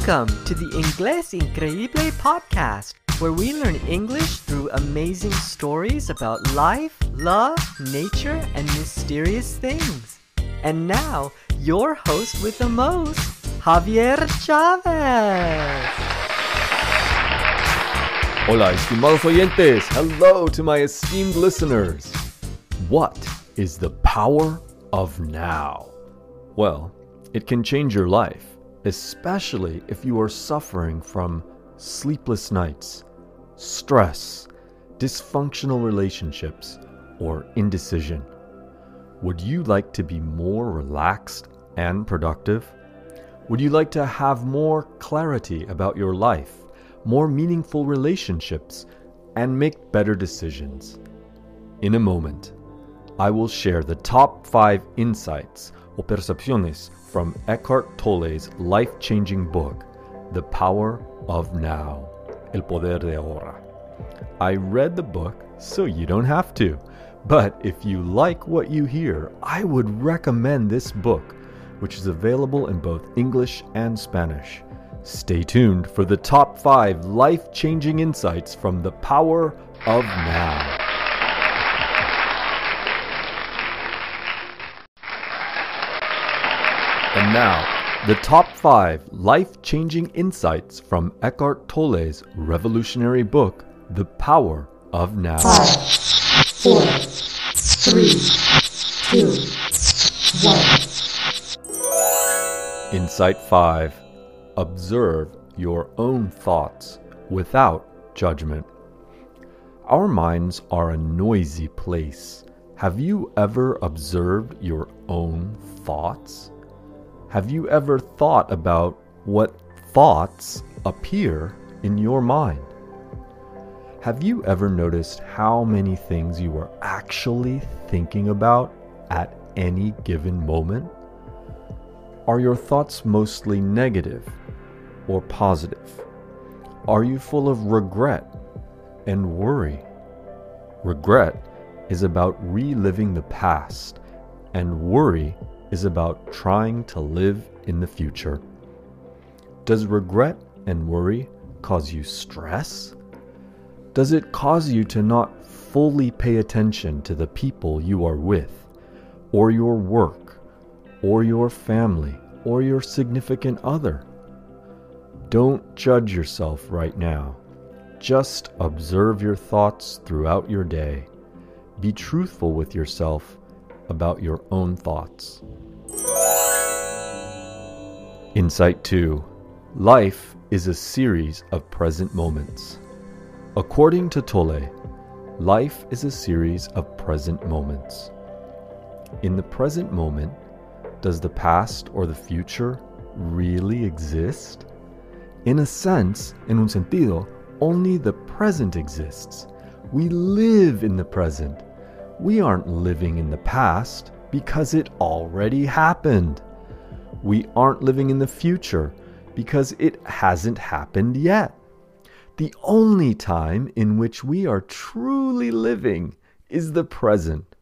Welcome to the Inglés Increíble podcast, where we learn English through amazing stories about life, love, nature, and mysterious things. And now, your host with the most, Javier Chavez. Hola, estimados oyentes. Hello to my esteemed listeners. What is the power of now? Well, it can change your life especially if you are suffering from sleepless nights, stress, dysfunctional relationships, or indecision. Would you like to be more relaxed and productive? Would you like to have more clarity about your life, more meaningful relationships, and make better decisions? In a moment, I will share the top five insights o percepciones from Eckhart Tolle's life changing book, The Power of Now El Poder de Ahora. I read the book so you don't have to. But if you like what you hear, I would recommend this book, which is available in both English and Spanish. Stay tuned for the top five life changing insights from The Power of Now. And now, the top five life changing insights from Eckhart Tolle's revolutionary book, The Power of Now. Five, four, three, two, one. Insight 5 Observe your own thoughts without judgment. Our minds are a noisy place. Have you ever observed your own thoughts? Have you ever thought about what thoughts appear in your mind? Have you ever noticed how many things you are actually thinking about at any given moment? Are your thoughts mostly negative or positive? Are you full of regret and worry? Regret is about reliving the past, and worry is about trying to live in the future. Does regret and worry cause you stress? Does it cause you to not fully pay attention to the people you are with, or your work, or your family, or your significant other? Don't judge yourself right now. Just observe your thoughts throughout your day. Be truthful with yourself about your own thoughts. Insight 2 Life is a series of present moments. According to Tolle, life is a series of present moments. In the present moment, does the past or the future really exist? In a sense, in un sentido, only the present exists. We live in the present. We aren't living in the past because it already happened. We aren't living in the future because it hasn't happened yet. The only time in which we are truly living is the present.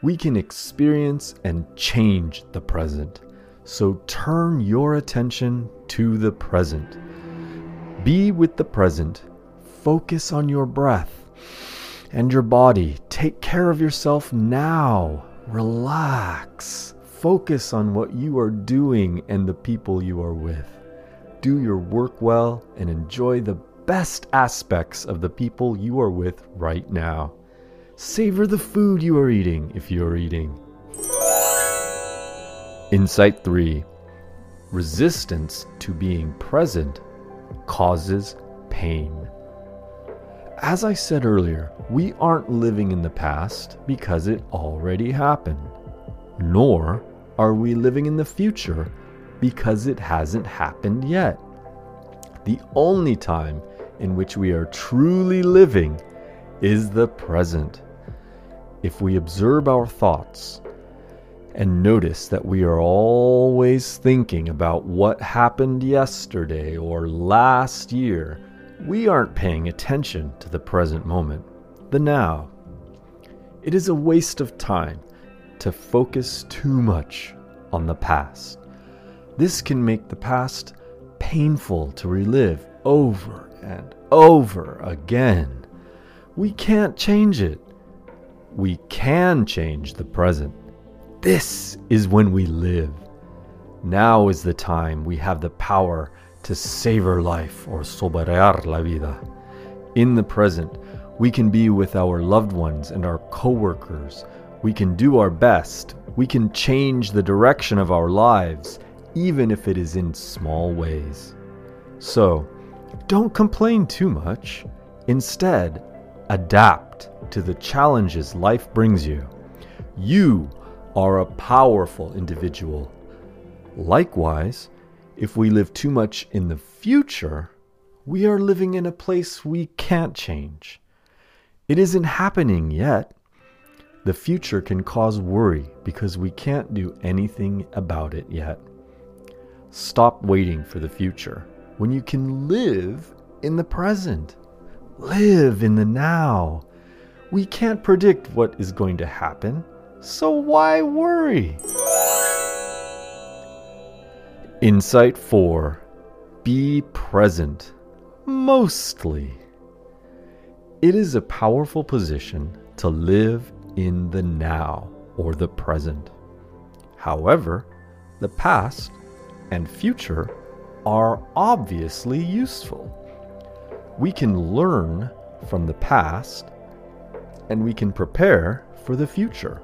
We can experience and change the present. So turn your attention to the present. Be with the present. Focus on your breath and your body. Take care of yourself now. Relax. Focus on what you are doing and the people you are with. Do your work well and enjoy the best aspects of the people you are with right now. Savor the food you are eating if you are eating. Insight 3 Resistance to being present causes pain. As I said earlier, we aren't living in the past because it already happened, nor are we living in the future because it hasn't happened yet. The only time in which we are truly living is the present. If we observe our thoughts and notice that we are always thinking about what happened yesterday or last year, we aren't paying attention to the present moment, the now. It is a waste of time to focus too much on the past. This can make the past painful to relive over and over again. We can't change it. We can change the present. This is when we live. Now is the time we have the power to savor life or soberar la vida. In the present, we can be with our loved ones and our coworkers. We can do our best. We can change the direction of our lives, even if it is in small ways. So, don't complain too much. Instead, adapt to the challenges life brings you. You are a powerful individual. Likewise, if we live too much in the future, we are living in a place we can't change. It isn't happening yet. The future can cause worry because we can't do anything about it yet. Stop waiting for the future when you can live in the present. Live in the now. We can't predict what is going to happen, so why worry? Insight 4 Be present, mostly. It is a powerful position to live in the now or the present. However, the past and future are obviously useful. We can learn from the past and we can prepare for the future.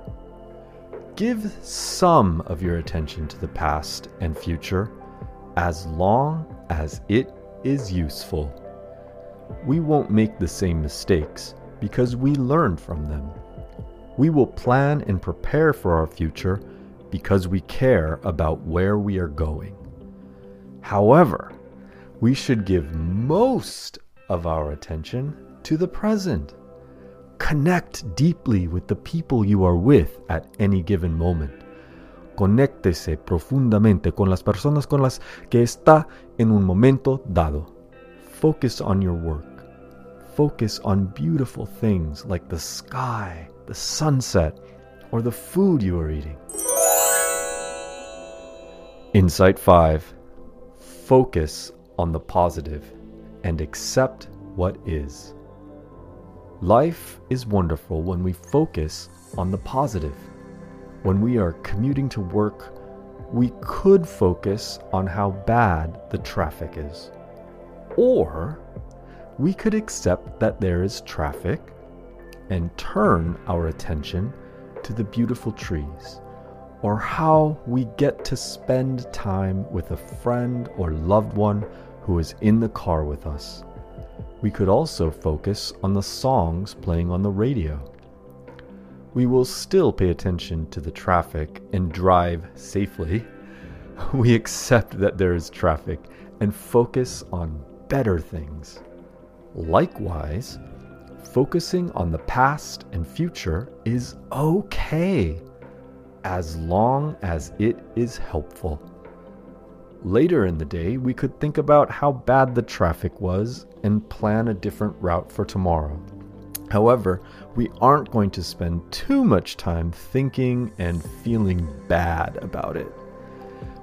Give some of your attention to the past and future as long as it is useful. We won't make the same mistakes because we learn from them. We will plan and prepare for our future because we care about where we are going. However, we should give most of our attention to the present. Connect deeply with the people you are with at any given moment. Conéctese profundamente con las personas con las que está en un momento dado. Focus on your work. Focus on beautiful things like the sky, the sunset, or the food you are eating. Insight 5 Focus on the positive and accept what is. Life is wonderful when we focus on the positive. When we are commuting to work, we could focus on how bad the traffic is. Or we could accept that there is traffic and turn our attention to the beautiful trees or how we get to spend time with a friend or loved one who is in the car with us. We could also focus on the songs playing on the radio. We will still pay attention to the traffic and drive safely. We accept that there is traffic and focus on better things. Likewise, focusing on the past and future is okay as long as it is helpful. Later in the day, we could think about how bad the traffic was and plan a different route for tomorrow. However, we aren't going to spend too much time thinking and feeling bad about it.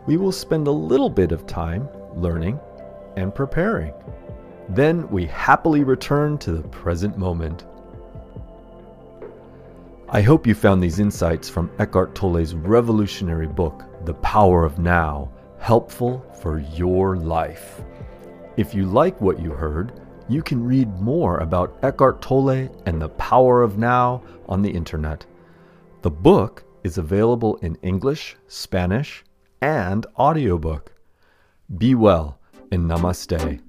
We will spend a little bit of time learning and preparing. Then we happily return to the present moment. I hope you found these insights from Eckhart Tolle's revolutionary book, The Power of Now, helpful for your life. If you like what you heard, you can read more about Eckhart Tolle and the power of now on the internet. The book is available in English, Spanish, and audiobook. Be well and namaste.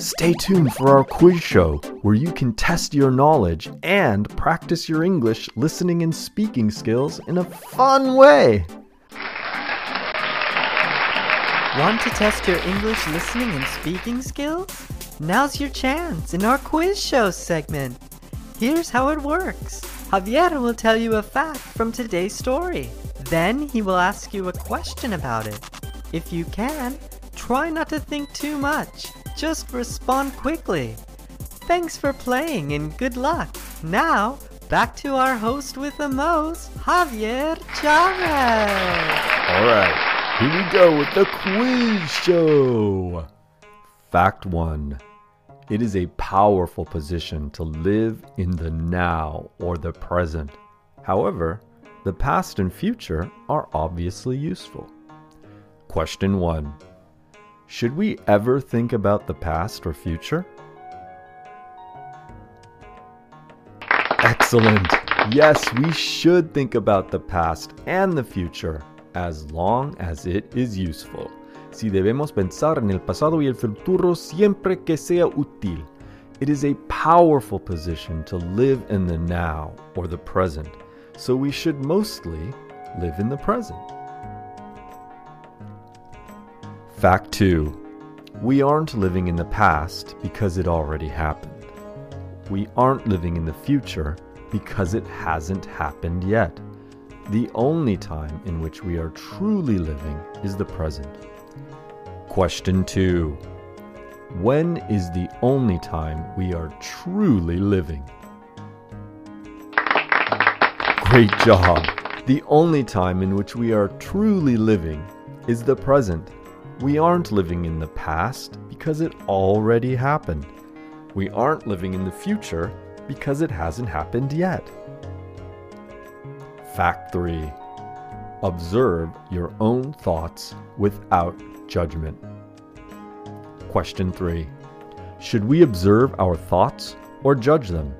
Stay tuned for our quiz show where you can test your knowledge and practice your English listening and speaking skills in a fun way. Want to test your English listening and speaking skills? Now's your chance in our quiz show segment. Here's how it works Javier will tell you a fact from today's story. Then he will ask you a question about it. If you can, try not to think too much. Just respond quickly. Thanks for playing and good luck. Now, back to our host with the most, Javier Chavez. All right, here we go with the quiz show. Fact 1 It is a powerful position to live in the now or the present. However, the past and future are obviously useful. Question 1 Should we ever think about the past or future? Excellent! Yes, we should think about the past and the future as long as it is useful. Si debemos pensar en el pasado y el futuro siempre que sea útil. It is a powerful position to live in the now or the present, so we should mostly live in the present. Fact 2 We aren't living in the past because it already happened. We aren't living in the future because it hasn't happened yet. The only time in which we are truly living is the present. Question 2 When is the only time we are truly living? Great job! The only time in which we are truly living is the present. We aren't living in the past because it already happened. We aren't living in the future because it hasn't happened yet. Fact 3 Observe your own thoughts without judgment. Question 3 Should we observe our thoughts or judge them?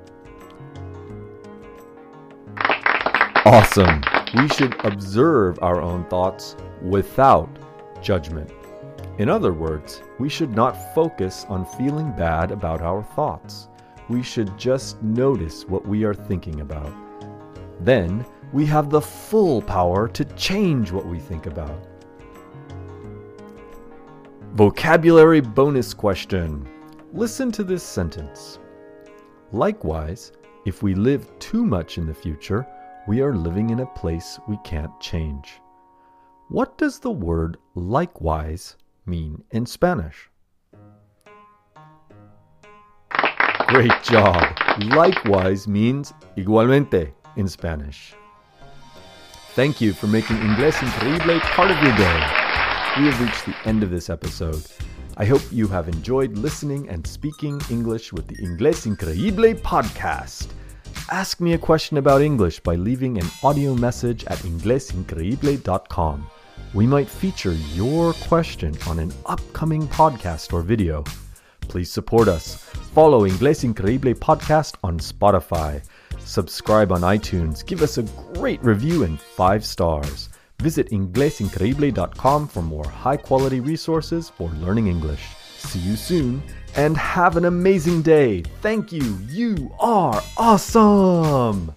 Awesome! We should observe our own thoughts without judgment. In other words, we should not focus on feeling bad about our thoughts. We should just notice what we are thinking about. Then, we have the full power to change what we think about. Vocabulary bonus question. Listen to this sentence. Likewise, if we live too much in the future, we are living in a place we can't change. What does the word likewise mean in Spanish? Great job! Likewise means igualmente in Spanish. Thank you for making Inglés Increíble part of your day. We have reached the end of this episode. I hope you have enjoyed listening and speaking English with the Inglés Increíble podcast. Ask me a question about English by leaving an audio message at inglesincreible.com. We might feature your question on an upcoming podcast or video. Please support us. Follow Inglés Increíble podcast on Spotify. Subscribe on iTunes. Give us a great review and five stars. Visit inglesincreible.com for more high quality resources for learning English. See you soon and have an amazing day. Thank you. You are awesome.